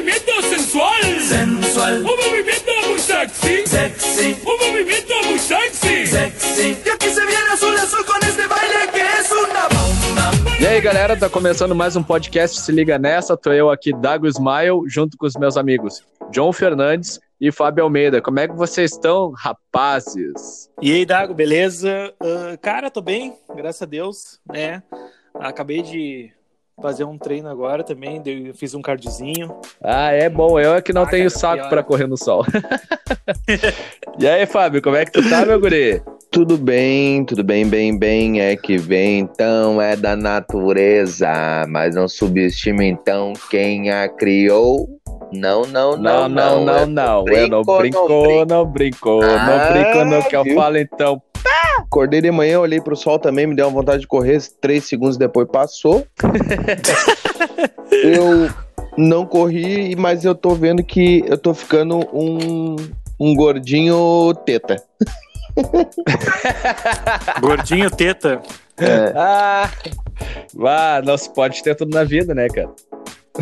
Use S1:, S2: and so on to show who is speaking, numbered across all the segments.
S1: movimiento sensual.
S2: sensual,
S1: Un movimiento muy sexy.
S2: sexy,
S1: Un movimiento muy sexy.
S2: sexy. Y aquí se viene azul azul con este baile que es una bomba.
S3: E aí, galera, tá começando mais um podcast Se Liga Nessa. Tô eu aqui, Dago Smile, junto com os meus amigos John Fernandes e Fábio Almeida. Como é que vocês estão, rapazes?
S4: E aí, Dago, beleza? Ah, cara, tô bem, graças a Deus, né? Acabei de fazer um treino agora também, dei- fiz um cardiozinho.
S3: Ah, é bom. Eu é que não
S4: Ah,
S3: tenho
S4: cara,
S3: saco pra correr no sol. e aí, Fábio, como é que tu tá, meu guri?
S5: Tudo bem, tudo bem, bem, bem, é que vem, então é da natureza, mas não subestime então quem a criou. Não, não,
S3: Não, não,
S5: não,
S3: não,
S5: é
S3: não. Eu não
S5: brinco,
S3: brincou, não brincou, não
S5: Ah,
S3: brincou, não. Que eu
S5: viu?
S3: falo então.
S5: Acordei de manhã, olhei pro sol também, me deu uma vontade de correr, três segundos depois passou. eu não corri, mas eu tô vendo que eu tô ficando um, um gordinho teta.
S4: Gordinho, teta.
S5: É,
S3: Ah, ah, não se pode ter tudo na vida, né, cara?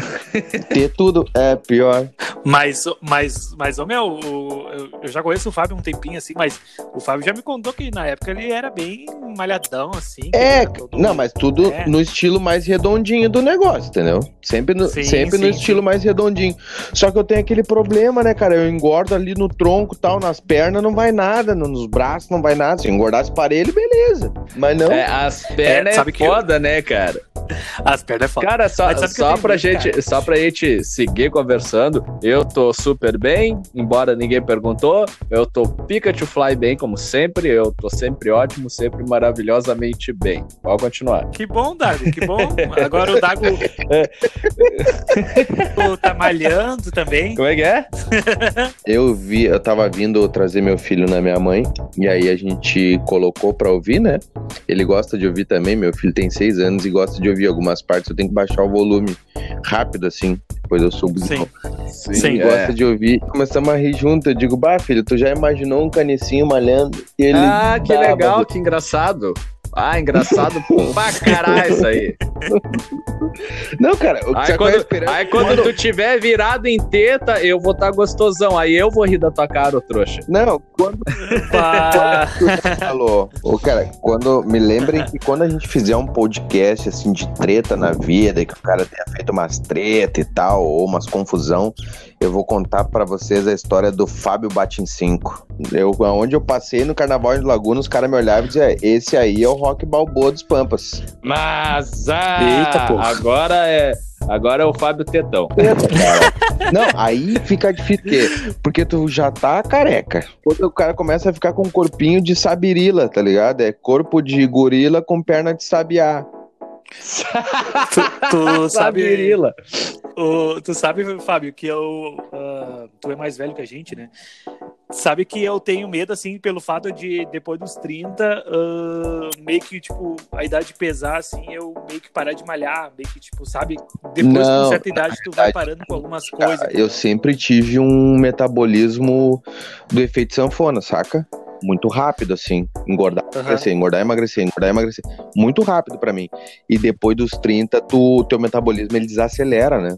S5: ter tudo é pior.
S4: Mas, mas, mas, ô meu, o- eu, eu já conheço o Fábio um tempinho assim, mas o Fábio já me contou que na época ele era bem malhadão, assim.
S5: É, não, mas tudo
S4: É.
S5: no estilo mais redondinho do negócio, entendeu? Sempre no,
S4: Sim,
S5: sempre no
S4: sim,
S5: estilo mais redondinho. Só que eu tenho aquele problema, né, cara? Eu engordo ali no tronco e tal, nas pernas não vai nada, no- nos braços não vai nada. Se eu engordasse parelho, beleza. Mas não.
S3: É, as pernas é,
S4: sabe que eu-
S3: foda, né, cara?
S4: As pernas é foda.
S3: Cara, só,
S4: sabe eu
S3: só, pra
S4: medo,
S3: gente, só pra gente seguir conversando, eu tô super bem, embora ninguém perguntou. Eu tô Pikachu Fly bem, como sempre. Eu tô sempre ótimo, sempre maravilhosamente bem. Pode continuar.
S4: Que bom, Dago, que bom. Agora o Dago o tá malhando também.
S3: Como é que é?
S5: Eu vi, eu tava vindo trazer meu filho na minha mãe, e aí a gente colocou pra ouvir, né? Ele gosta de ouvir também, meu filho tem seis anos e gosta de ouvir algumas partes, eu tenho que baixar o volume rápido, assim, depois eu subo de
S4: Sim.
S5: novo.
S4: Sim,
S5: Ele
S3: é.
S5: gosta de ouvir. Começamos a rir junto. Eu digo, bah, filho, tu já imaginou um canicinho malhando? E ele,
S3: Ah, que
S5: "Bah,
S3: legal, que engraçado. Ah, engraçado pra caralho isso aí.
S5: Não, cara, o que
S3: Aí
S5: você
S3: quando, aí quando tu tiver virado em teta, eu vou estar gostosão. Aí eu vou rir da tua cara, ô trouxa.
S5: Não, quando falou. Ô, cara, quando. Me lembrem que quando a gente fizer um podcast assim de treta na vida, que o cara tenha feito umas treta e tal, ou umas confusão, eu vou contar pra vocês a história do Fábio Batin 5. Eu, onde eu passei no Carnaval de Laguna, os caras me olhavam e diziam: esse aí é o Rock Balboa dos Pampas.
S3: Mas ah,
S4: Eita, porra.
S3: agora é. Agora é o Fábio Tetão.
S5: Cara. Não, aí fica difícil, porque, porque tu já tá careca. Quando o cara começa a ficar com um corpinho de sabirila, tá ligado? É corpo de gorila com perna de sabiá.
S4: Tu, tu sabe,
S3: Sabirila.
S4: O, tu sabe, Fábio, que eu. ah, tu é mais velho que a gente, né? Sabe que eu tenho medo, assim, pelo fato de, depois dos 30, ah, meio que, tipo, a idade pesar, assim, eu meio que parar de malhar, meio que, tipo, sabe? Depois
S5: Não,
S4: com certa idade, tu vai parando com algumas
S5: Cara,
S4: coisas.
S5: eu sempre tive um metabolismo do efeito sanfona, saca? Muito rápido, assim. Engordar,
S4: Aham.
S5: emagrecer, engordar, emagrecer, engordar, emagrecer. Muito rápido pra mim. E depois dos 30, tu, teu metabolismo ele desacelera, né?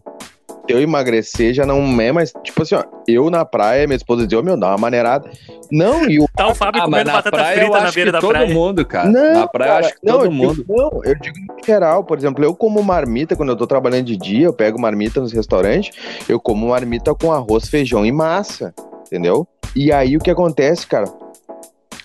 S5: Eu emagrecer já não é mais. Tipo assim, ó, eu na praia, minha esposa dizia, ô meu, dá uma maneirada. Não, e o
S4: Tá o Fábio
S3: Ah,
S4: comendo
S3: na
S4: batata
S3: praia
S4: frita na beira
S3: que
S4: da
S3: todo
S4: praia.
S3: mundo, cara.
S5: Não,
S3: na praia eu
S5: cara,
S3: acho que
S5: não,
S3: todo
S5: digo-
S3: mundo.
S5: não, eu digo em geral, por exemplo, eu como marmita quando eu tô trabalhando de dia, eu pego marmita nos restaurantes, eu como marmita com arroz, feijão e massa, entendeu? E aí o que acontece, cara?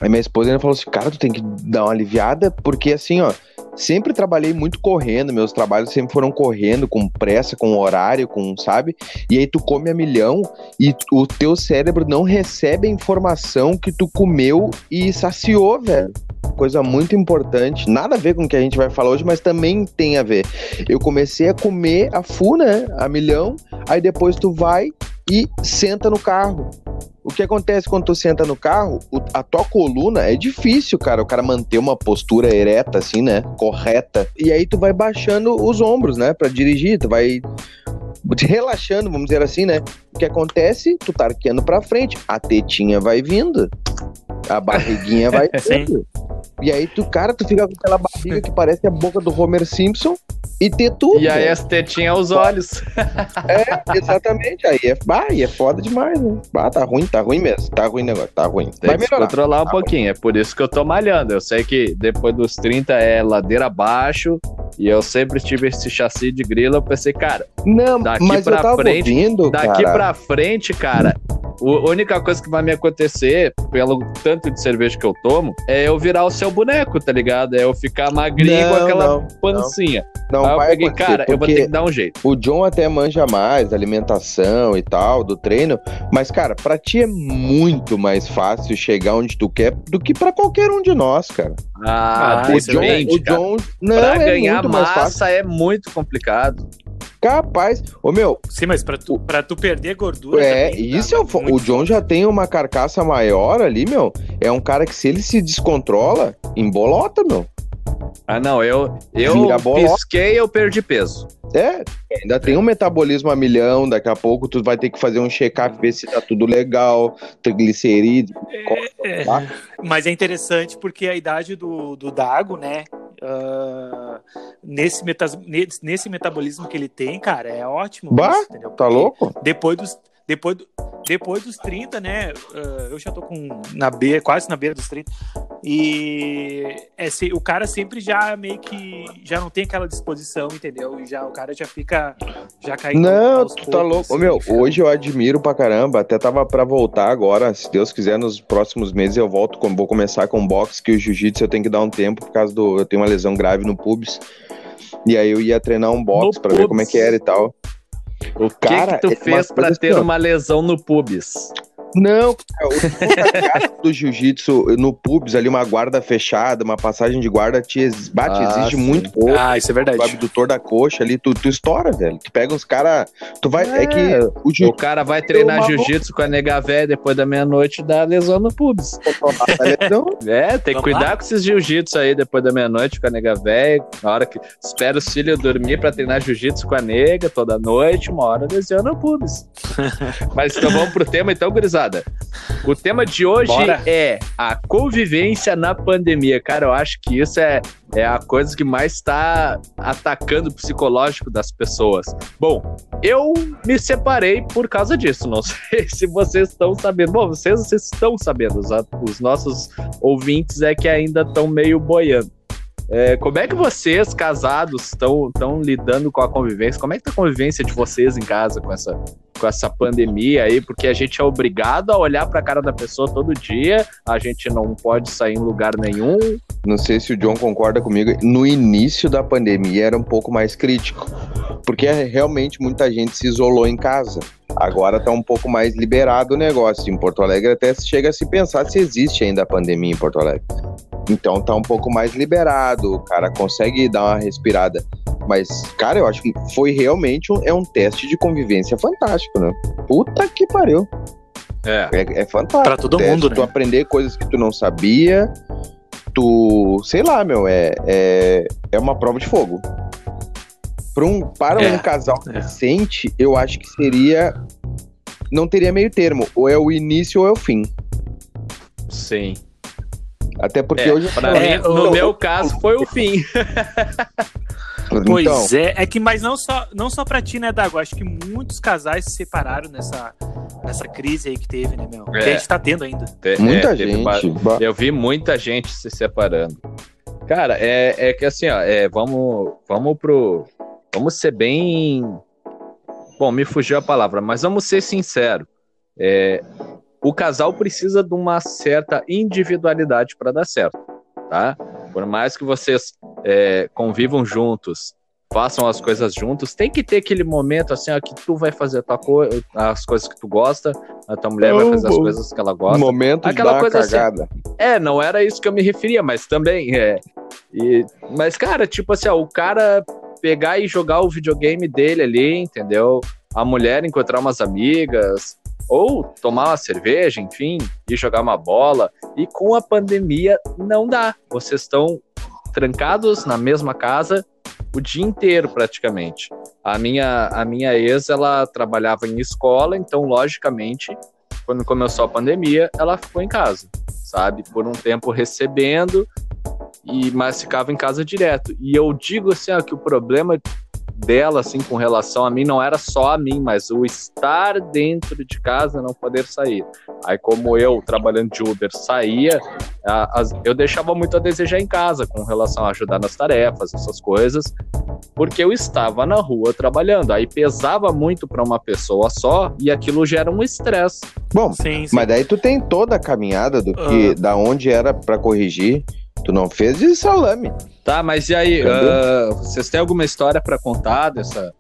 S5: A minha esposa ainda falou assim, cara, tu tem que dar uma aliviada, porque assim, ó, sempre trabalhei muito correndo, meus trabalhos sempre foram correndo, com pressa, com horário, com, sabe? E aí tu come a milhão e o teu cérebro não recebe a informação que tu comeu e saciou, velho coisa muito importante, nada a ver com o que a gente vai falar hoje, mas também tem a ver. Eu comecei a comer a fu, né, a milhão, aí depois tu vai e senta no carro. O que acontece quando tu senta no carro, a tua coluna é difícil, cara, o cara manter uma postura ereta, assim, né, correta. E aí tu vai baixando os ombros, né, pra dirigir, tu vai relaxando, vamos dizer assim, né. O que acontece? Tu tá arqueando pra frente, a tetinha vai vindo, a barriguinha vai
S4: Sim.
S5: vindo. E aí tu, cara, tu fica com aquela barriga que parece a boca do Homer Simpson e ter tudo.
S3: E aí as tetinhas aos olhos.
S5: É, exatamente. Aí é, bah, é foda demais, né? Bah, tá ruim, tá ruim mesmo. Tá ruim o negócio, tá ruim.
S3: Tem
S5: Vai
S3: que
S5: melhorar.
S3: controlar um
S5: Tá
S3: pouquinho. É por isso que eu tô malhando. Eu sei que depois dos 30 é ladeira abaixo. E eu sempre tive esse chassi de grilo. Eu pensei, cara,
S5: Não,
S3: Daqui
S5: mas eu
S3: pra
S5: tava
S3: frente,
S5: ouvindo,
S3: daqui
S5: cara.
S3: pra frente, cara, a única coisa que vai me acontecer, pelo tanto de cerveja que eu tomo, é eu virar o seu boneco, tá ligado? É eu ficar magrinho com
S5: Não,
S3: aquela
S5: não,
S3: pancinha.
S5: Não
S3: Aí eu
S5: vai
S3: peguei, cara, eu vou
S5: porque
S3: ter que dar um jeito.
S5: O John até manja mais da alimentação e tal, do treino, mas, cara, pra ti é muito mais fácil chegar onde tu quer do que pra qualquer um de nós, cara.
S3: Ah,
S4: Ah,
S5: o John, o
S3: cara.
S5: John não
S3: pra
S5: é
S3: ganhar
S5: muito mais fácil.
S3: massa é muito complicado.
S5: Capaz. Ô, meu,
S4: Sim, mas pra tu, pra tu perder gordura.
S5: é,
S4: também,
S5: isso
S4: tá
S5: é o,
S4: muito
S5: o John já tem uma carcaça maior ali, meu. É um cara que se ele se descontrola, embolota, meu.
S3: Ah, não, eu, eu pisquei eu perdi peso.
S5: É, ainda tem um metabolismo a milhão, daqui a pouco tu vai ter que fazer um check-up, ver se tá tudo legal, triglicerídeos,
S4: É,
S5: tá?
S4: Mas é interessante porque a idade do, do Dago, né? Ah, nesse, nesse, nesse metabolismo que ele tem, cara, é ótimo.
S5: Bah,
S4: isso,
S5: tá louco?
S4: Depois dos, depois, do- depois dos 30, né? ah, eu já tô com na beira, quase na beira dos 30. E é, se- o cara sempre já meio que já não tem aquela disposição, entendeu? E já o cara já fica já caindo.
S5: Não, tu tá louco. Ô,
S4: assim,
S5: meu,
S4: fica-
S5: hoje eu admiro pra caramba. Até tava pra voltar agora. Se Deus quiser, nos próximos meses eu volto. Vou começar com boxe, que o jiu-jitsu eu tenho que dar um tempo por causa do. Eu tenho uma lesão grave no pubis. E aí eu ia treinar um boxe
S3: No
S5: pra ver
S3: pubis.
S5: como é que era e tal.
S3: O que
S5: Cara,
S3: que tu
S5: é
S3: fez pra ter
S5: assim, ó.
S3: uma lesão no pubis?
S5: Não, cara, o contato do jiu-jitsu no pubis ali, uma guarda fechada, uma passagem de guarda, te ex- bate,
S3: Ah,
S5: exige
S3: sim.
S5: muito pouco.
S4: Ah, isso é verdade.
S5: O abdutor da coxa ali, tu, tu estoura, velho. Tu pega uns caras. Tu vai. É,
S3: É.
S5: que o
S3: O cara vai treinar jiu-jitsu com a nega véia depois da meia-noite e dá lesão no
S5: lesão.
S3: É, tem que
S4: Vamos
S3: cuidar
S4: lá?
S3: com esses jiu-jitsu aí depois da meia-noite com a nega véia. Na hora que espera os filhos dormir pra treinar jiu-jitsu com a nega toda noite, uma hora lesiona o pubis. Mas então vamos pro tema então, gurizada. O tema de hoje
S4: Bora.
S3: é a convivência na pandemia. Cara, eu acho que isso é, é a coisa que mais está atacando o psicológico das pessoas. Bom, eu me separei por causa disso. Não sei se vocês estão sabendo. Bom, vocês, vocês estão sabendo. Os, os nossos ouvintes é que ainda estão meio boiando. É, como é que vocês, casados, estão lidando com a convivência? Como é que tá a convivência de vocês em casa com essa, com essa pandemia aí? Porque a gente é obrigado a olhar pra cara da pessoa todo dia, a gente não pode sair em lugar nenhum.
S5: Não sei se o John concorda comigo. No início da pandemia era um pouco mais crítico. Porque realmente muita gente se isolou em casa. Agora tá um pouco mais liberado o negócio. Em Porto Alegre até chega a se pensar se existe ainda a pandemia em Porto Alegre. Então tá um pouco mais liberado, o cara consegue dar uma respirada. Mas, cara, eu acho que foi realmente um, é um teste de convivência fantástico, né? Puta que pariu.
S3: É.
S5: É, é fantástico.
S4: Pra todo
S5: Teste,
S4: mundo, né?
S5: Tu aprender coisas que tu não sabia. Tu, sei lá, meu, é, é, é uma prova de fogo. Pra um, para
S4: É,
S5: um casal
S4: é.
S5: recente, eu acho que seria. Não teria meio termo. Ou é o início ou é o fim.
S3: Sim.
S5: Até porque
S3: É,
S5: hoje.
S3: pra
S4: É,
S3: mim, no
S4: o-
S3: meu caso, foi o fim.
S4: Pois
S5: então,
S4: é, é que, mas não só, não só pra ti, né, Dago? Acho que muitos casais se separaram nessa, nessa crise aí que teve, né, meu? Que
S3: É.
S4: a gente tá tendo ainda.
S3: Te-
S5: muita
S3: é, teve ba-
S5: gente.
S3: Eu vi muita gente se separando. Cara, é, é que assim, ó, é, vamos, vamos pro. Vamos ser bem. Bom, me fugiu a palavra, mas vamos ser sinceros. É, o casal precisa de uma certa individualidade para dar certo, tá? Por mais que vocês é, convivam juntos, façam as coisas juntos, tem que ter aquele momento assim, ó, que tu vai fazer a tua co as coisas que tu gosta, a tua mulher vai fazer as
S5: Oh,
S3: coisas que ela gosta.
S5: momento de
S3: Aquela coisa assim,
S5: cagada.
S3: É, não era isso que eu me referia, mas também é. E, mas, cara, tipo assim, ó, o cara pegar e jogar o videogame dele ali, entendeu? A mulher encontrar umas amigas, ou tomar uma cerveja, enfim, e jogar uma bola. E com a pandemia não dá. Vocês estão trancados na mesma casa o dia inteiro, praticamente. A minha, a minha ex, ela trabalhava em escola, então, logicamente, quando começou a pandemia, ela ficou em casa, sabe? Por um tempo recebendo e mas ficava em casa direto. E eu digo assim, ó, que o problema dela, assim, com relação a mim, não era só a mim, mas o estar dentro de casa, não poder sair. Aí, como eu, trabalhando de Uber, saía, a, as- eu deixava muito a desejar em casa, com relação a ajudar nas tarefas, essas coisas, porque eu estava na rua trabalhando. Aí pesava muito para uma pessoa só, e aquilo gera um estresse.
S5: Bom,
S4: Sim, sim.
S5: mas daí tu tem toda a caminhada do que,
S4: Ah.
S5: da onde era pra corrigir. Tu não fez de salame.
S3: Tá, mas e aí, ah, vocês têm alguma história para contar dessa,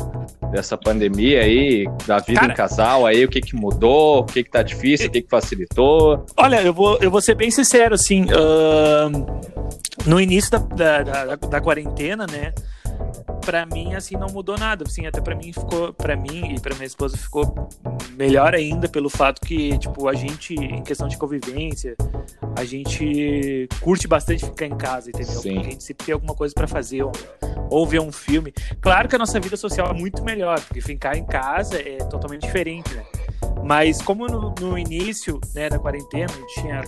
S3: dessa pandemia aí, da vida
S4: Cara-
S3: em casal aí, o que que mudou, o que que tá difícil, o que que facilitou?
S4: Olha, eu vou, eu vou ser bem sincero, assim, ahn, no início da, da, da, da quarentena, né, pra mim, assim, não mudou nada, assim, até pra mim ficou, pra mim e pra minha esposa ficou melhor ainda pelo fato que, tipo, a gente, em questão de convivência, a gente curte bastante ficar em casa, entendeu?
S3: Sim.
S4: Porque a gente sempre tem alguma coisa pra fazer, ou, ou ver um filme. Claro que a nossa vida social é muito melhor, porque ficar em casa é totalmente diferente, né? Mas como no, no início né, da quarentena a gente tinha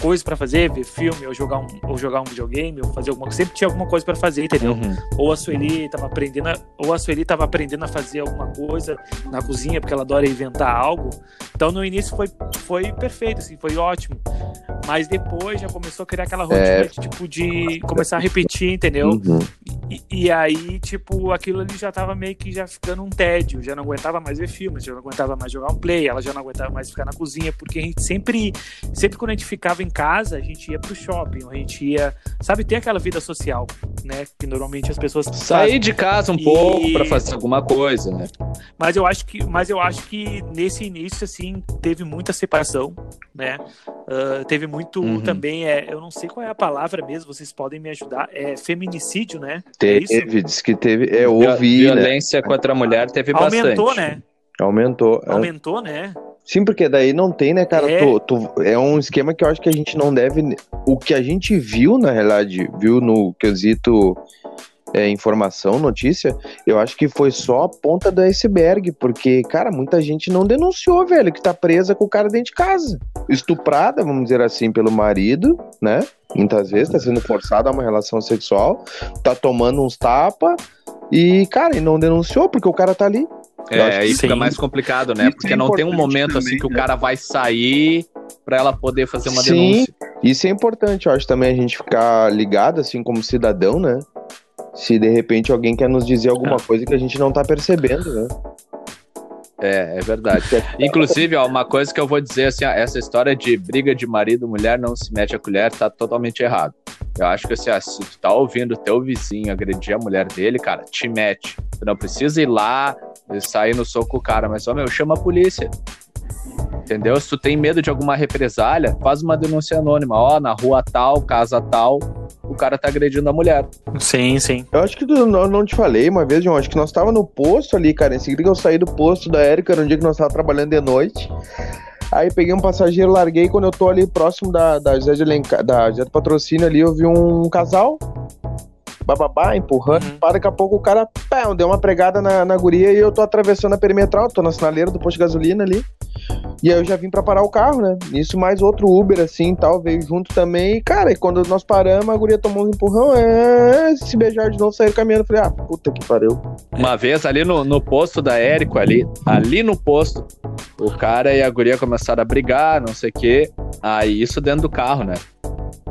S4: coisa pra fazer, ver filme, ou jogar um, ou jogar um videogame, ou fazer alguma coisa, sempre tinha alguma coisa pra fazer, entendeu?
S3: Uhum.
S4: Ou a Sueli tava aprendendo, a, ou a Sueli tava aprendendo a fazer alguma coisa na cozinha, porque ela adora inventar algo. Então no início foi, foi perfeito, assim, foi ótimo. Mas depois já começou a criar aquela rotina
S5: É.
S4: de, tipo, de começar a repetir, entendeu?
S5: Uhum.
S4: E, e aí, tipo, aquilo ali já tava meio que já ficando um tédio, já não aguentava mais ver filmes, já não aguentava mais jogar um play, ela já não aguentava mais ficar na cozinha, porque a gente sempre, sempre quando a gente ficava em casa, a gente ia pro shopping, a gente ia, sabe, ter aquela vida social, né, que normalmente as pessoas
S3: Sair de casa um
S4: E-
S3: pouco para fazer alguma coisa, né?
S4: Mas eu acho que, mas eu acho que nesse início assim teve muita separação, né? Ah, teve muito
S3: Uhum.
S4: também, é, eu não sei qual é a palavra mesmo, vocês podem me ajudar, é feminicídio, né? É isso?
S5: Teve, diz que teve. É,
S3: Vi-
S5: ouvi, né?
S3: Violência contra a mulher teve
S4: Aumentou,
S3: bastante.
S4: né?
S5: Aumentou. é.
S4: Aumentou, né?
S5: Sim, porque daí não tem, né, cara?
S4: É.
S5: Tu- tu- é um esquema que eu acho que a gente não deve. O que a gente viu, na realidade, viu no quesito é, informação, notícia, eu acho que foi só a ponta do iceberg, porque, cara, muita gente não denunciou, velho, que tá presa com o cara dentro de casa. Estuprada, vamos dizer assim, pelo marido, né? Muitas vezes tá sendo forçada a uma relação sexual, tá tomando uns tapa e, cara, e não denunciou porque o cara tá ali. Eu
S3: É,
S5: que
S3: aí fica mais complicado, né?
S5: Isso
S3: Porque
S5: é
S3: não tem um momento assim
S5: também,
S3: que o
S5: né?
S3: cara vai sair para ela poder fazer uma
S5: Sim.
S3: denúncia.
S5: Isso é importante, eu acho também a gente ficar ligado, assim, como cidadão, né? Se de repente alguém quer nos dizer alguma coisa que a gente não tá percebendo, né?
S3: É, é verdade. Inclusive, ó, uma coisa que eu vou dizer assim, ó, essa história de briga de marido, mulher não se mete a colher, tá totalmente errado. Eu acho que assim, ó, se tu tá ouvindo teu vizinho agredir a mulher dele, cara, te mete. Tu não precisa ir lá e sair no soco com o cara, mas, ó, meu, chama a polícia. Entendeu? Se tu tem medo de alguma represália, faz uma denúncia anônima. Ó, na rua tal, casa tal, o cara tá agredindo a mulher.
S4: Sim, sim.
S5: Eu acho que tu- eu não te falei uma vez, João, acho que nós tava no posto ali, cara, em seguida que eu saí do posto da Érica, era um dia que nós tava trabalhando de noite. Aí peguei um passageiro, larguei, quando eu tô ali próximo da, da José de Alencar, da José do Patrocínio ali, eu vi um casal, bababá, empurrando,
S4: Uhum.
S5: pá, daqui a pouco o cara, pá, deu uma pregada na, na guria e eu tô atravessando a perimetral, tô na sinaleira do posto de gasolina ali. E aí eu já vim pra parar o carro, né? Isso mais outro Uber, assim, tal, veio junto também. E, cara, e quando nós paramos, a guria tomou um empurrão, é, se beijar de novo, saíram caminhando. Falei, ah, puta que pariu.
S3: Uma vez ali no, no posto da Érico, ali, ali no posto, o cara e a guria começaram a brigar, não sei o quê. Aí isso dentro do carro, né?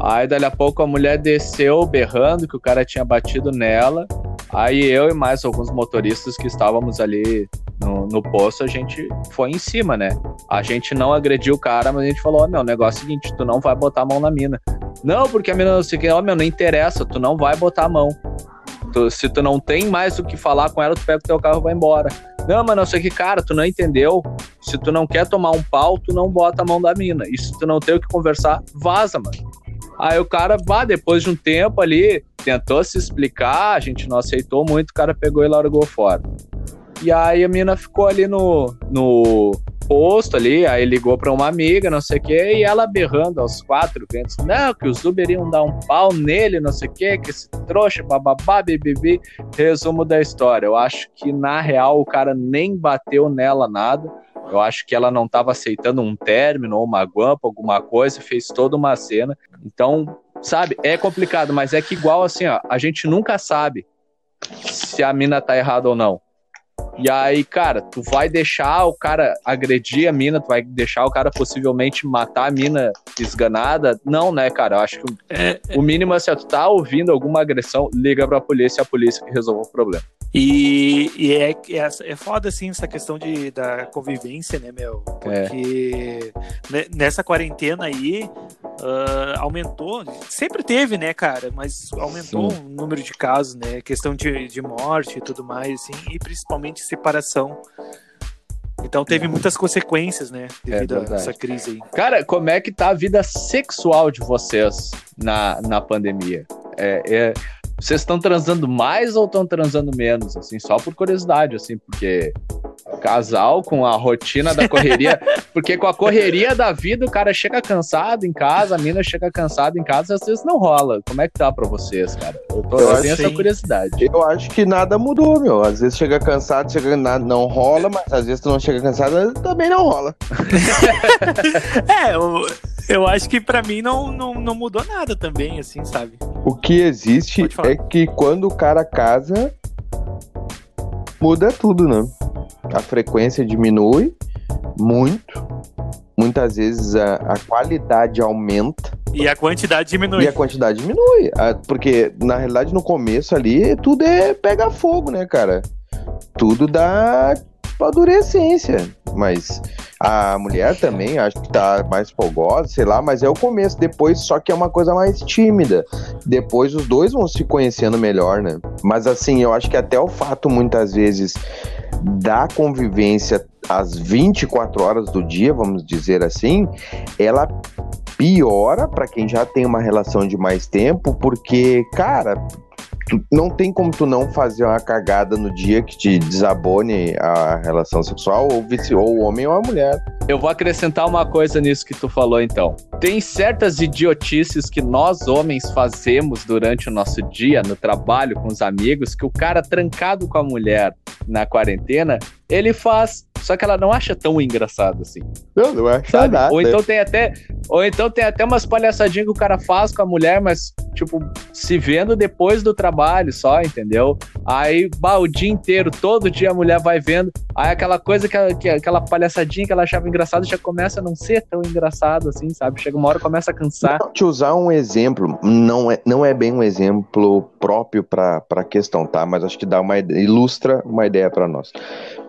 S3: Aí dali a pouco a mulher desceu berrando que o cara tinha batido nela. Aí eu e mais alguns motoristas que estávamos ali no, no posto, a gente foi em cima, né? A gente não agrediu o cara, mas a gente falou: Ó, meu, o negócio é o seguinte, tu não vai botar a mão na mina. Não, porque a mina não sei o que, ó, meu, não interessa, tu não vai botar a mão. Tu- se tu não tem mais o que falar com ela, tu pega o teu carro e vai embora. Não, mas não sei o que, cara, tu não entendeu. Se tu não quer tomar um pau, tu não bota a mão da mina. E se tu não tem o que conversar, vaza, mano. Aí o cara, vá, depois de um tempo ali, tentou se explicar, a gente não aceitou muito, o cara pegou e largou fora. E aí a mina ficou ali no, no posto ali, aí ligou pra uma amiga, não sei o que, e ela berrando aos quatro ventos, não, que os Uber iam dar um pau nele, não sei o que, que esse trouxa, bababá, bibibi. Resumo da história, eu acho que na real o cara nem bateu nela nada, eu acho que ela não estava aceitando um término ou uma guampa, alguma coisa, fez toda uma cena. Então, sabe? É complicado, mas é que igual assim, ó, a gente nunca sabe se a mina tá errada ou não. E aí, cara, tu vai deixar o cara agredir a mina, tu vai deixar o cara possivelmente matar a mina esganada? Não, né, cara? Eu acho que
S4: É,
S3: o mínimo é se tu tá ouvindo alguma agressão, liga pra polícia e a polícia que resolve o problema.
S4: E, e é, é, é foda, assim, essa questão de, da convivência, né, meu? Porque ne- nessa quarentena aí, ah, aumentou, sempre teve, né, cara? Mas aumentou o número de casos, né? Questão de, de morte e tudo mais, assim, e principalmente separação. Então teve muitas consequências, né, devido a
S3: É verdade.
S4: essa crise aí.
S3: Cara, como é que tá a vida sexual de vocês na, na pandemia? É, é- vocês estão transando mais ou estão transando menos? Assim, só por curiosidade, assim, porque casal com a rotina da correria, porque com a correria da vida o cara chega cansado em casa, a mina chega cansada em casa, às vezes não rola. Como é que tá pra vocês, cara? Eu, tô,
S5: Eu
S3: tenho essa curiosidade.
S5: Eu acho que nada mudou, meu. Às vezes chega cansado, chega na- não rola, mas às vezes tu não chega cansado, também não rola.
S4: É, eu, eu acho que pra mim não, não, não mudou nada também, assim, sabe?
S5: O que existe é que quando o cara casa, muda tudo, né? A frequência diminui muito. Muitas vezes a, a qualidade aumenta
S4: E a quantidade diminui.
S5: e a quantidade diminui. Porque, na realidade, no começo ali, tudo é pegar fogo, né, cara? Tudo dá adorecência. Mas a mulher também, acho que tá mais folgosa, sei lá, mas é o começo. Depois, só que é uma coisa mais tímida. Depois os dois vão se conhecendo melhor, né? Mas assim, eu acho que até o fato, muitas vezes, da convivência às 24 horas do dia, vamos dizer assim, ela piora para quem já tem uma relação de mais tempo, porque, cara, tu- não tem como tu não fazer uma cagada no dia que te desabone a relação sexual, ou, vice, ou o homem ou a mulher.
S3: Eu vou acrescentar uma coisa nisso que tu falou, então. Tem certas idiotices que nós homens fazemos durante o nosso dia, no trabalho, com os amigos, que o cara trancado com a mulher na quarentena, ele faz. Só que ela não acha tão engraçado assim.
S5: Não, não acho
S3: Sabe?
S5: nada.
S3: Ou então tem até. Ou então tem até umas palhaçadinhas que o cara faz com a mulher, mas, tipo, se vendo depois do trabalho só, entendeu? Aí, bah, o dia inteiro, todo dia a mulher vai vendo. Aí aquela coisa, que, ela- que aquela palhaçadinha que ela achava engraçada já começa a não ser tão engraçado assim, sabe? Chega uma hora começa a cansar.
S5: Não, te usar um exemplo, não é, não é bem um exemplo próprio para a questão, tá? Mas acho que dá uma ilustra uma ideia para nós.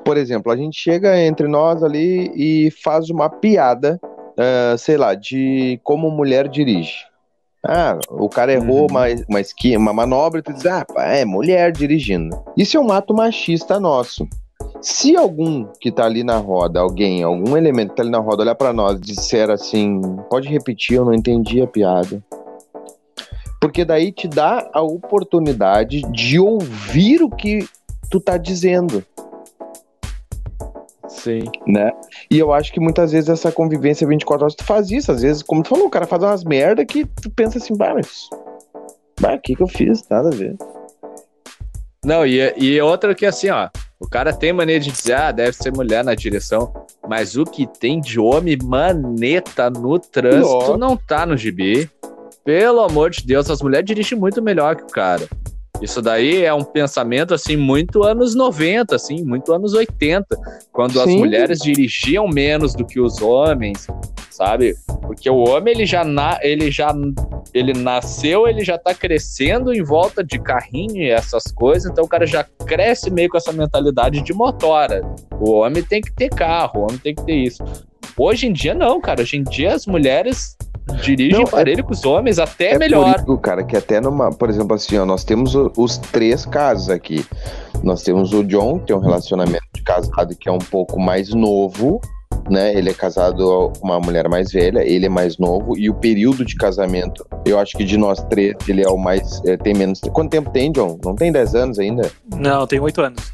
S5: Por exemplo, a gente chega entre nós ali e faz uma piada, ah, sei lá, de como mulher dirige. Ah, o cara errou
S3: Uhum.
S5: uma, uma, esqui, uma manobra e tu diz, ah, é mulher dirigindo. Isso é um ato machista nosso. Se algum que tá ali na roda, alguém, algum elemento que tá ali na roda, olhar pra nós e disser assim, pode repetir, eu não entendi a piada. Porque daí te dá a oportunidade de ouvir o que tu tá dizendo,
S3: Sim.
S5: né? E eu acho que muitas vezes essa convivência 24 horas tu faz isso, às vezes, como tu falou, o cara faz umas merda que tu pensa assim, bah, mas. Bah, o que que eu fiz? Nada a ver.
S3: Não, e, e outra que assim, ó. O cara tem mania de dizer, ah, deve ser mulher na direção. Mas o que tem de homem maneta no trânsito
S5: Nossa.
S3: não tá no gibi. Pelo amor de Deus, as mulheres dirigem muito melhor que o cara. Isso daí é um pensamento, assim, muito anos 90, assim, muito anos 80, quando as
S5: Sim.
S3: mulheres dirigiam menos do que os homens, sabe? Porque o homem, ele já, na, ele já ele nasceu, ele já tá crescendo em volta de carrinho e essas coisas, então o cara já cresce meio com essa mentalidade de motora. O homem tem que ter carro, o homem tem que ter isso. Hoje em dia, não, cara. Hoje em dia, as mulheres dirigem
S5: Não, é-
S3: parelho com os homens, até
S5: É
S3: melhor.
S5: por isso, cara, que até numa, por exemplo, assim, ó, nós temos o- os três casos aqui. Nós temos o John, que tem um relacionamento de casado que é um pouco mais novo, né? Ele é casado com uma mulher mais velha, ele é mais novo, e o período de casamento, eu acho que de nós três, ele é o mais. é, tem menos. Quanto tempo tem, John? Não tem 10 anos ainda?
S4: Não, tem oito anos.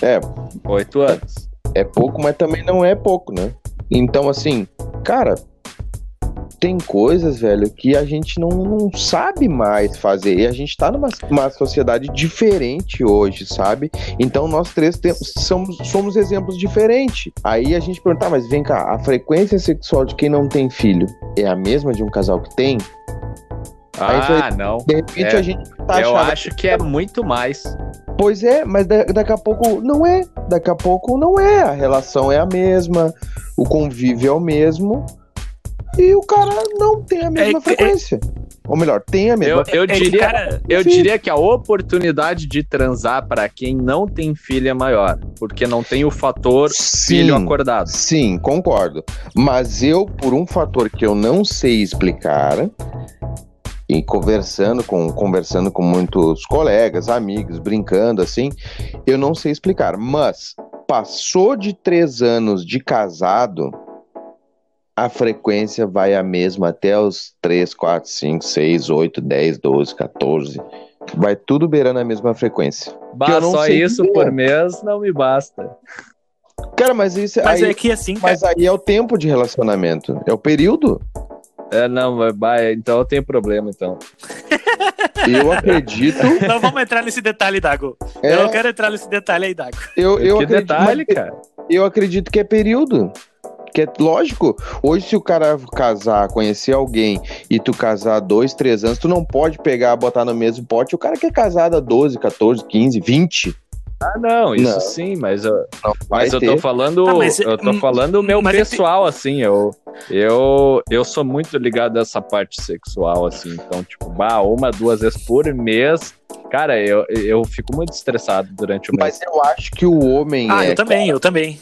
S5: É,
S3: Oito anos.
S5: é pouco, mas também não é pouco, né? Então, assim, cara, tem coisas, velho, que a gente não, não sabe mais fazer. E a gente tá numa uma sociedade diferente hoje, sabe? Então, nós três temos, somos, somos exemplos diferentes. Aí a gente pergunta, "Ah, mas vem cá, a frequência sexual de quem não tem filho é a mesma de um casal que tem? Aí
S3: Ah, não.
S5: De repente
S3: É,
S5: a gente tá
S3: Eu acho que é muito mais.
S5: Pois é, mas da- daqui a pouco não é. Daqui a pouco não é. A relação é a mesma, o convívio é o mesmo. E o cara não tem a mesma
S4: É que-
S5: frequência. Ou melhor, tem a mesma
S3: Eu, eu
S4: É
S3: diria,
S4: cara,
S3: eu diria que a oportunidade de transar pra quem não tem filho é maior, porque não tem o fator filho
S5: Sim.
S3: acordado.
S5: Sim, concordo. Mas eu, por um fator que eu não sei explicar, e conversando com, conversando com muitos colegas, amigos, brincando assim, eu não sei explicar. Mas passou de três anos de casado, a frequência vai a mesma até os 3, 4, 5, 6, 8, 10, 12, 14. Vai tudo beirando a mesma frequência.
S3: Bah, só isso por mês não me basta.
S5: Cara, mas isso
S4: Mas
S5: aí,
S4: é que assim, cara,
S5: mas aí é o tempo de relacionamento. É o período.
S3: É, não, vai- vai, então eu tenho problema, então.
S5: Eu acredito.
S4: não vamos entrar nesse detalhe, Dago.
S5: É,
S4: Eu não quero entrar nesse detalhe aí, Dago.
S5: eu, eu
S3: que
S5: acredito,
S3: detalhe,
S5: mas
S3: cara.
S5: Eu acredito que é período. Que é lógico. Hoje, se o cara casar, conhecer alguém e tu casar dois, três anos, tu não pode pegar, botar no mesmo pote. O cara que é casado há 12, 14, 15, 20.
S3: Ah, não, isso
S5: Não.
S3: sim, mas eu,
S5: Não vai
S3: mas eu
S5: ter.
S3: tô falando,
S4: Ah, mas-
S3: eu tô falando o meu
S4: mas é
S3: pessoal, assim, eu, eu, eu sou muito ligado a essa parte sexual, assim, então, tipo, bah, uma, duas vezes por mês, cara, eu, eu fico muito estressado durante o mês.
S5: Mas eu acho que o homem
S4: Ah,
S5: é.
S4: eu também, eu também.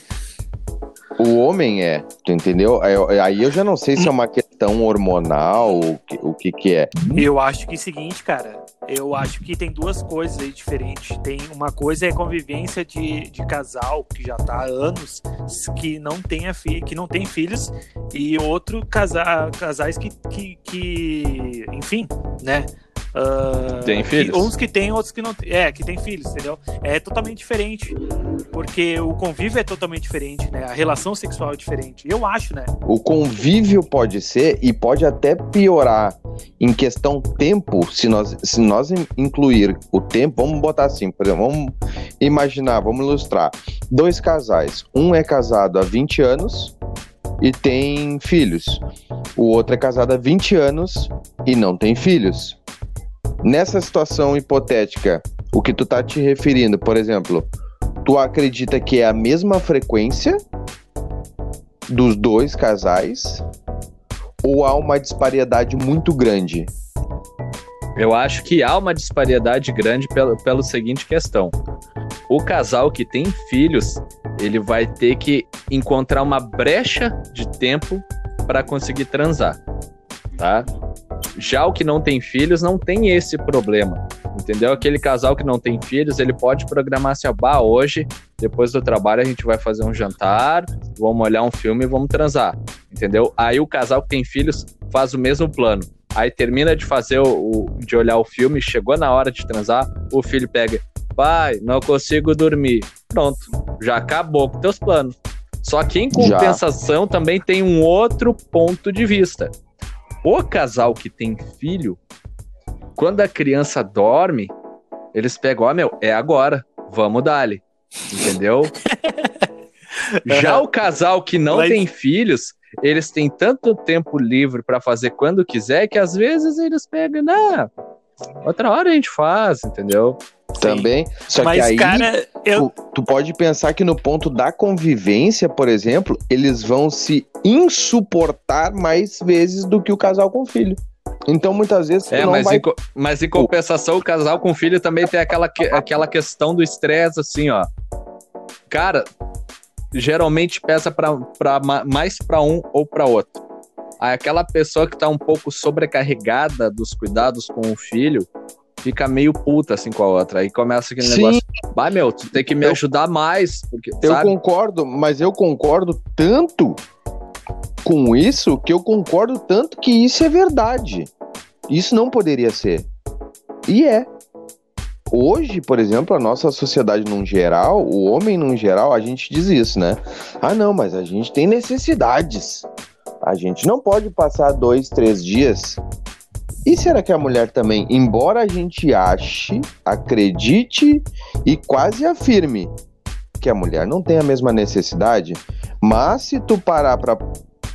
S5: O homem é, tu entendeu? Aí eu- já não sei se é uma questão hormonal, o que que é.
S4: Eu acho que é o seguinte, cara. Eu acho que tem duas coisas aí diferentes. Tem uma coisa é convivência de, de casal que já tá há anos que não tenha fi, que não tem filhos e outro casa, casais que, que, que enfim, né? Ah,
S3: Tem
S4: que-
S3: filhos?
S4: uns que tem, outros que não tem. É, que tem filhos, entendeu? É totalmente diferente. Porque o convívio é totalmente diferente, né? A relação sexual é diferente. Eu acho, né?
S5: O convívio pode ser e pode até piorar em questão tempo, se nós, se nós in- incluir o tempo, vamos botar assim, por exemplo, vamos imaginar, vamos ilustrar. Dois casais, um é casado há 20 anos e tem filhos. O outro é casado há 20 anos e não tem filhos. Nessa situação hipotética, o que tu tá te referindo, por exemplo, tu acredita que é a mesma frequência dos dois casais ou há uma disparidade muito grande?
S3: Eu acho que há uma disparidade grande pelo, pelo seguinte questão. O casal que tem filhos, ele vai ter que encontrar uma brecha de tempo para conseguir transar, tá? Já o que não tem filhos não tem esse problema, entendeu? Aquele casal que não tem filhos, ele pode programar assim, ó, bah, hoje, depois do trabalho, a gente vai fazer um jantar, vamos olhar um filme e vamos transar, entendeu? Aí o casal que tem filhos faz o mesmo plano. Aí termina de fazer o, de olhar o filme, chegou na hora de transar, o filho pega, pai, não consigo dormir. Pronto, já acabou com teus planos. Só que em
S5: Já.
S3: compensação também tem um outro ponto de vista. O casal que tem filho, quando a criança dorme, eles pegam, ó, meu, é agora, vamos dali. Entendeu? Já o casal que não
S4: Mas-
S3: tem filhos, eles têm tanto tempo livre pra fazer quando quiser que às vezes eles pegam, nah, outra hora a gente faz, entendeu?
S5: Também. Só
S4: Mas,
S5: que aí
S4: cara, eu.
S5: tu, tu pode pensar que no ponto da convivência, por exemplo, eles vão se insuportar mais vezes do que o casal com filho. Então, muitas vezes,
S3: É,
S5: não
S3: mas,
S5: vai...
S3: em, co- mas em compensação, o casal com filho também tem aquela, que- aquela questão do estresse, assim, ó. Cara, geralmente pesa pra, pra, ma- mais pra um ou pra outro. Aí aquela pessoa que tá um pouco sobrecarregada dos cuidados com o filho fica meio puta assim com a outra. Aí começa aquele
S5: Sim.
S3: negócio. Bah, meu, tu tem que me
S5: Eu-
S3: ajudar mais. Porque,
S5: Eu
S3: sabe?
S5: concordo, mas eu concordo tanto com isso que eu concordo tanto que isso é verdade. Isso não poderia ser. E é. Hoje, por exemplo, a nossa sociedade num geral, o homem num geral, a gente diz isso, né? Ah, não, mas a gente tem necessidades. A gente não pode passar dois, três dias. E será que a mulher também, embora a gente ache, acredite e quase afirme que a mulher não tem a mesma necessidade, mas se tu parar pra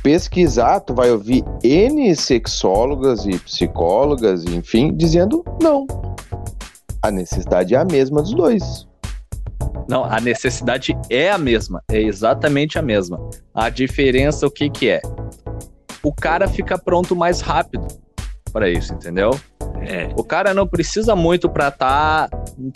S5: pesquisar, tu vai ouvir N sexólogas e psicólogas, enfim, dizendo não. A necessidade é a mesma dos dois.
S3: Não, a necessidade é a mesma, é exatamente a mesma. A diferença o que que é? O cara fica pronto mais rápido para isso, entendeu?
S4: É.
S3: O cara não precisa muito pra tá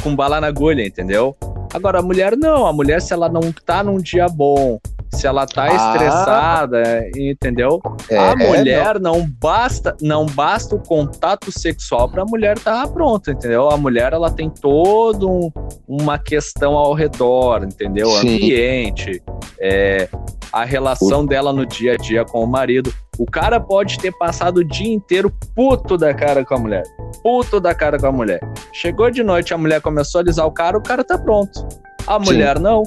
S3: com bala na agulha, entendeu? Agora a mulher não, a mulher se ela não tá num dia bom, se ela tá
S5: Ah.
S3: estressada, entendeu?
S5: É,
S3: a
S5: é,
S3: mulher não. basta, não basta o contato sexual pra mulher estar tá pronta, entendeu? A mulher ela tem todo um- uma questão ao redor, entendeu?
S5: Sim.
S3: Ambiente, é, a relação dela no dia a dia com o marido. O cara pode ter passado o dia inteiro puto da cara com a mulher. Puto da cara com a mulher. Chegou de noite, a mulher começou a alisar o cara, o cara tá pronto. A
S5: Sim.
S3: mulher não.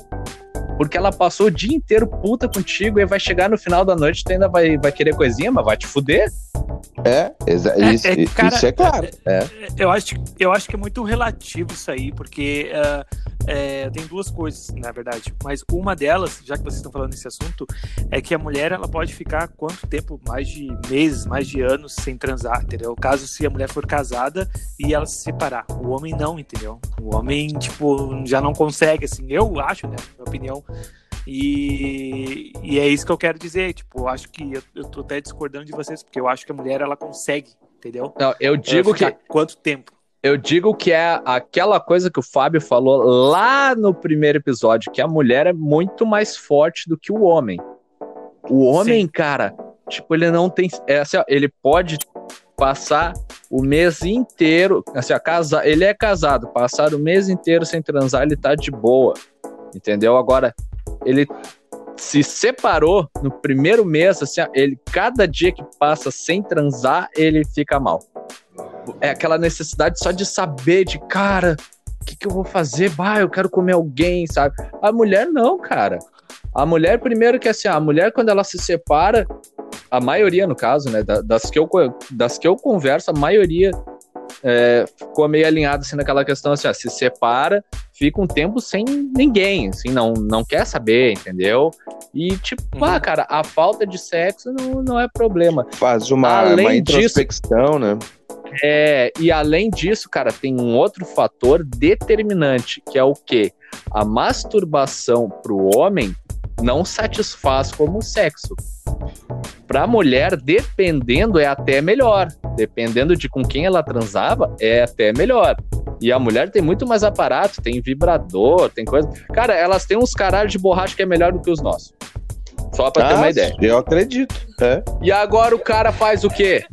S3: Porque ela passou o dia inteiro puta contigo e vai chegar no final da noite, tu ainda vai, vai querer coisinha, mas vai te fuder.
S5: É,
S4: É,
S5: isso,
S4: é, cara,
S5: isso é claro. É.
S4: Eu acho, eu acho que é muito relativo isso aí, porque ah, é, tem duas coisas, na verdade. Mas uma delas, já que vocês estão falando nesse assunto, é que a mulher ela pode ficar quanto tempo? Mais de meses, mais de anos sem transar, entendeu? Caso se a mulher for casada e ela se separar. O homem não, entendeu? O homem, tipo, já não consegue, assim, eu acho, né? Minha opinião. E, e é isso que eu quero dizer. Tipo, eu acho que eu, eu tô até discordando de vocês, porque eu acho que a mulher ela consegue, entendeu?
S3: Não, eu digo
S4: ficar
S3: que
S4: quanto tempo?
S3: eu digo que é aquela coisa que o Fábio falou lá no primeiro episódio, que a mulher é muito mais forte do que o homem. O homem,
S4: Sim.
S3: cara, tipo, ele não tem. É assim, ó, ele pode passar o mês inteiro. Assim, ó, casa, ele é casado, passar o mês inteiro sem transar, ele tá de boa. Entendeu? Agora, ele se separou no primeiro mês, assim, ele, cada dia que passa sem transar, ele fica mal é aquela necessidade só de saber, de cara, o que, que eu vou fazer? Bah, eu quero comer alguém, sabe? A mulher não, cara. A mulher, primeiro que assim, a mulher quando ela se separa, a maioria no caso, né, da- das que eu, das que eu converso, a maioria é, ficou meio alinhada assim naquela questão assim, ó, se separa, fica um tempo sem ninguém, assim, não, não quer saber, entendeu? E tipo,
S4: Uhum.
S3: ah, cara, a falta de sexo não, não é problema.
S5: Faz uma,
S3: Além
S5: uma
S3: disso-
S5: introspecção, né?
S3: É, e além disso, cara, tem um outro fator determinante, que é o quê? A masturbação pro homem não satisfaz como sexo. Pra mulher, dependendo, é até melhor. Dependendo de com quem ela transava, é até melhor. E a mulher tem muito mais aparato, tem vibrador, tem coisa. Cara, elas têm uns caralhos de borracha que é melhor do que os nossos. Só pra ter
S5: Ah,
S3: uma ideia.
S5: Eu acredito. É.
S3: E agora o cara faz o quê?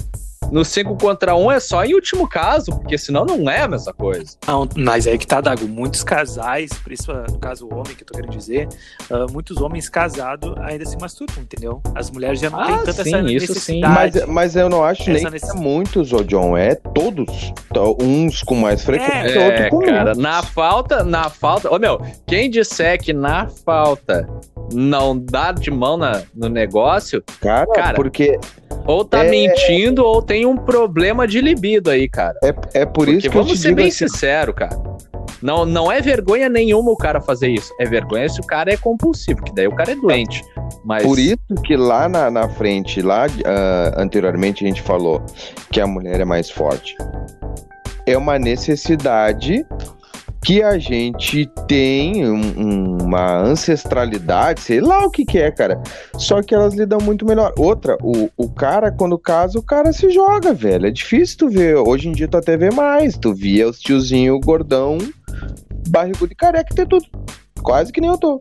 S3: No 5 contra 1 um é só em último caso, porque senão não é a mesma coisa.
S4: Não, mas aí que tá, Dago. Muitos casais, por isso, no caso o homem que eu tô querendo dizer, ah, muitos homens casados ainda se masturbam, entendeu? As mulheres já não
S3: Ah,
S4: têm tanta
S3: sim,
S4: essa
S3: isso sim.
S4: necessidade.
S5: Mas, mas eu não acho nem que
S4: necess-
S5: é muitos, ô John. É todos. Então, Uns com mais frequência,
S4: É,
S5: outro com
S3: cara,
S5: menos.
S3: na falta, na falta. Ô meu, quem disser que na falta não dá de mão na, no negócio,
S5: Cara,
S3: Cara,
S5: porque
S3: ou tá
S5: É.
S3: mentindo ou tem um problema de libido aí, cara.
S5: é, é por
S3: Porque
S5: isso que eu
S3: vamos
S5: te
S3: ser bem
S5: assim,
S3: sinceros, cara. Não, não é vergonha nenhuma o cara fazer isso. É vergonha se o cara é compulsivo, que daí o cara é doente. Mas
S5: Por isso que lá na, na frente, lá ah, anteriormente a gente falou que a mulher é mais forte. É uma necessidade que a gente tem um- um- uma ancestralidade, sei lá o que que é, cara. Só que elas lidam muito melhor. Outra, o, o cara, quando casa, o cara se joga, velho. É difícil tu ver. Hoje em dia tu até vê mais. Tu via os tiozinho gordão, barrigudo e careca, tem tudo. Quase que nem eu tô.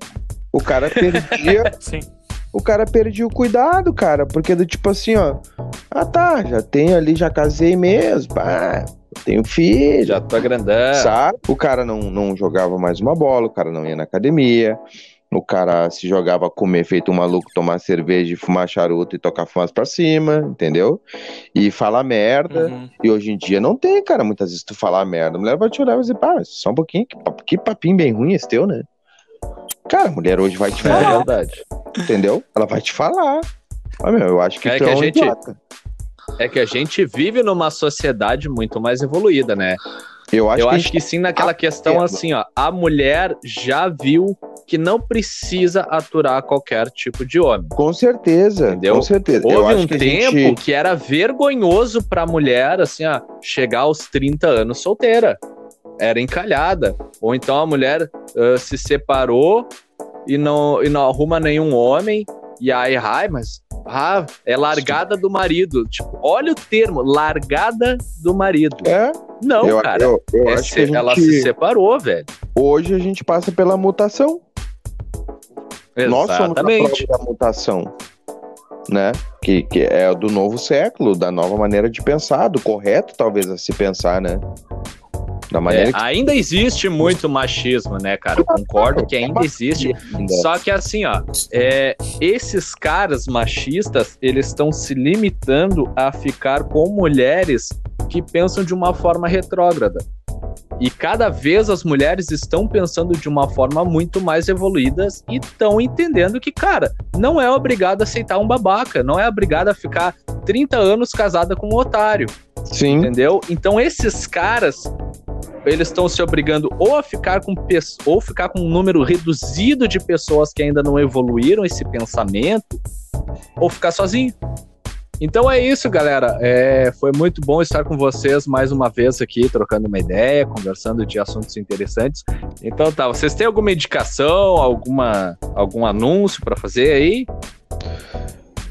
S5: O cara perdia
S4: Sim.
S5: O cara perdia o cuidado, cara, porque do tipo assim, ó, ah tá, já tenho ali, já casei mesmo, pá, tenho filho,
S3: já tô grandão.
S5: sabe? O cara não, não jogava mais uma bola, o cara não ia na academia, o cara se jogava a comer feito um maluco, tomar cerveja, e fumar charuto e tocar fumaça pra cima, entendeu? E falar merda.
S4: Uhum.
S5: E hoje em dia não tem, cara. Muitas vezes tu falar merda, a mulher vai te olhar e vai dizer, pá, só um pouquinho, que papinho bem ruim esse teu, né? Cara, a mulher hoje vai te
S3: É
S5: falar
S3: verdade.
S5: entendeu? Ela vai te falar. Mas, meu, eu acho que
S3: É que
S5: é
S3: a gente-
S5: idiota.
S3: É que a gente vive numa sociedade muito mais evoluída, né?
S5: Eu acho
S3: eu
S5: que, a
S3: acho que sim naquela questão
S5: Entendo.
S3: assim, ó. A mulher já viu que não precisa aturar qualquer tipo de homem.
S5: com certeza,
S3: Entendeu?
S5: com certeza. eu
S3: Houve
S5: acho
S3: um
S5: que a
S3: tempo
S5: gente-
S3: que era vergonhoso pra mulher, assim, ó, chegar aos 30 anos solteira. Era encalhada. Ou então a mulher ah, se separou e não, e não arruma nenhum homem. E aí, ai, mas ah, é largada do marido. Tipo, olha o termo, largada do marido.
S5: É,
S3: Não,
S5: eu,
S3: cara.
S5: eu, eu
S3: é
S5: acho
S3: se-
S5: que a gente,
S3: ela se separou, velho.
S5: hoje a gente passa pela mutação. Nós somos a
S3: Exatamente.
S5: prova da mutação, né? Que, que é do novo século, da nova maneira de pensar, do correto talvez a se pensar, né? Da maneira
S3: É, ainda existe muito machismo, né, cara? Eu concordo que ainda existe.
S5: que
S3: Só que assim, ó, é, esses caras machistas, eles estão se limitando a ficar com mulheres que pensam de uma forma retrógrada. E cada vez as mulheres estão pensando de uma forma muito mais evoluídas e estão entendendo que, cara, não é obrigado a aceitar um babaca, não é obrigado a ficar 30 anos casada com um otário.
S5: Sim,
S3: Entendeu? Então esses caras eles estão se obrigando ou a ficar com ou ficar com um número reduzido de pessoas que ainda não evoluíram esse pensamento, ou ficar sozinho. Então é isso, galera. É, foi muito bom estar com vocês mais uma vez aqui, trocando uma ideia, conversando de assuntos interessantes. Então tá, vocês têm alguma indicação, alguma, algum anúncio para fazer aí?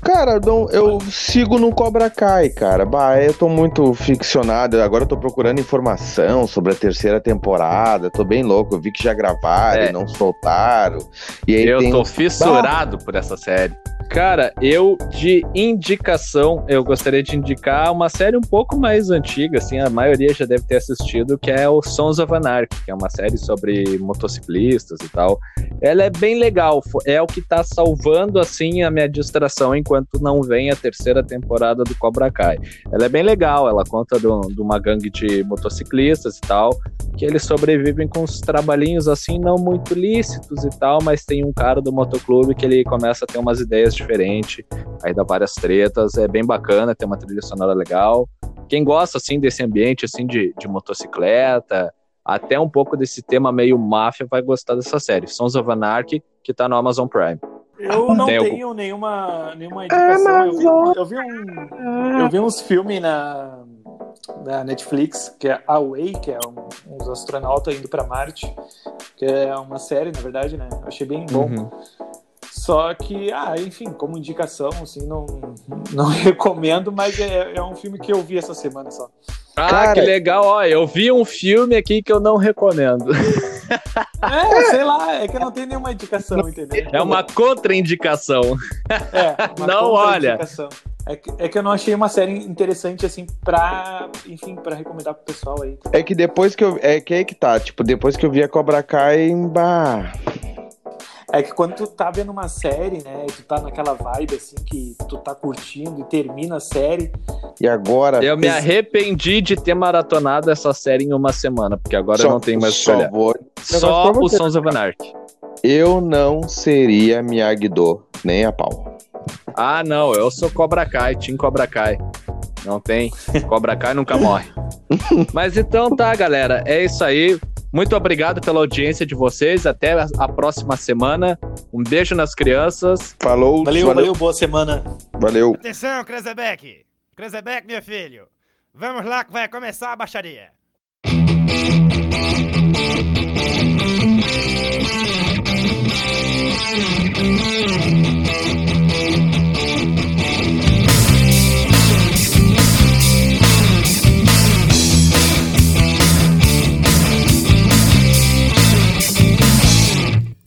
S5: Cara, eu não- eu sigo no Cobra Kai, cara. Bah, eu tô muito ficcionado. Agora eu tô procurando informação sobre a terceira temporada. Tô bem louco. Eu vi que já gravaram
S3: É.
S5: e não soltaram. E aí
S3: Eu
S5: tem
S3: tô fissurado por essa série. Cara, eu de indicação, eu gostaria de indicar uma série um pouco mais antiga, assim, a maioria já deve ter assistido, que é o Sons of Anarchy, que é uma série sobre motociclistas e tal. Ela é bem legal, é o que tá salvando, assim, a minha distração enquanto não vem a terceira temporada do Cobra Kai. Ela é bem legal, ela conta de uma gangue de motociclistas e tal, que eles sobrevivem com uns trabalhinhos assim não muito lícitos e tal, mas tem um cara do motoclube que ele começa a ter umas ideias diferentes, aí dá várias tretas, é bem bacana, tem uma trilha sonora legal. Quem gosta assim desse ambiente assim de, de motocicleta, até um pouco desse tema meio máfia vai gostar dessa série, Sons of Anarchy, que tá no Amazon Prime.
S4: Eu não
S3: Tem algum-
S4: tenho nenhuma, nenhuma indicação. Eu vi, eu vi um, eu vi uns filmes na, na Netflix, que é Away, que é um, uns astronautas indo pra Marte, que é uma série, na verdade, né? Eu achei bem bom.
S3: Uhum.
S4: Só que, ah, enfim, como indicação, assim, não, não recomendo, mas é, é um filme que eu vi essa semana só.
S3: Ah,
S5: Cara-
S3: que legal, ó, eu vi um filme aqui que eu não recomendo.
S4: É, sei lá, é que eu não tenho nenhuma indicação, entendeu?
S3: É uma contraindicação.
S4: É, uma
S3: Não, olha.
S4: contraindicação. É que, é que eu não achei uma série interessante, assim, pra, enfim, pra recomendar pro pessoal aí.
S5: É que depois que eu. É que aí que tá. Tipo, depois que eu vi a Cobra Kai, bah.
S4: É que quando tu tá vendo uma série, né, e tu tá naquela vibe, assim, que tu tá curtindo e termina a série,
S5: E agora.
S3: Eu me arrependi de ter maratonado essa série em uma semana, porque agora eu
S5: só-
S3: não tenho mais
S5: só vou
S3: Só o. Sons of Anarchy.
S5: Eu não seria Miyagi-Do, nem a pau.
S3: Ah, não, eu sou Cobra Kai, Team Cobra Kai. Não tem. Cobra Kai nunca morre. Mas então tá, galera. É isso aí. Muito obrigado pela audiência de vocês. Até a- próxima semana. Um beijo nas crianças.
S5: Falou,
S4: valeu, valeu, boa semana.
S5: valeu.
S6: Atenção, Krezebeck! Krezebeck, meu filho! Vamos lá que vai começar a baixaria!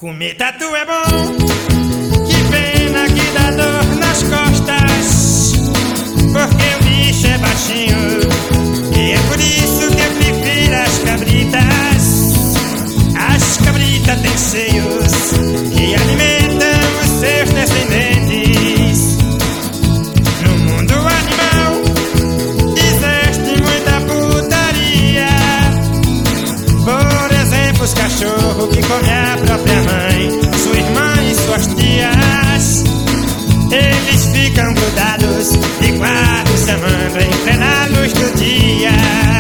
S6: Comer tatu é bom, que pena que dá dor nas costas. Porque o bicho é baixinho, e é por isso que eu prefiro as cabritas. As cabritas têm seios que alimentam os seus descendentes. No mundo animal, existe muita putaria. Por exemplo, os cachorros que come a própria são e quatro semanas amando em luz do dia.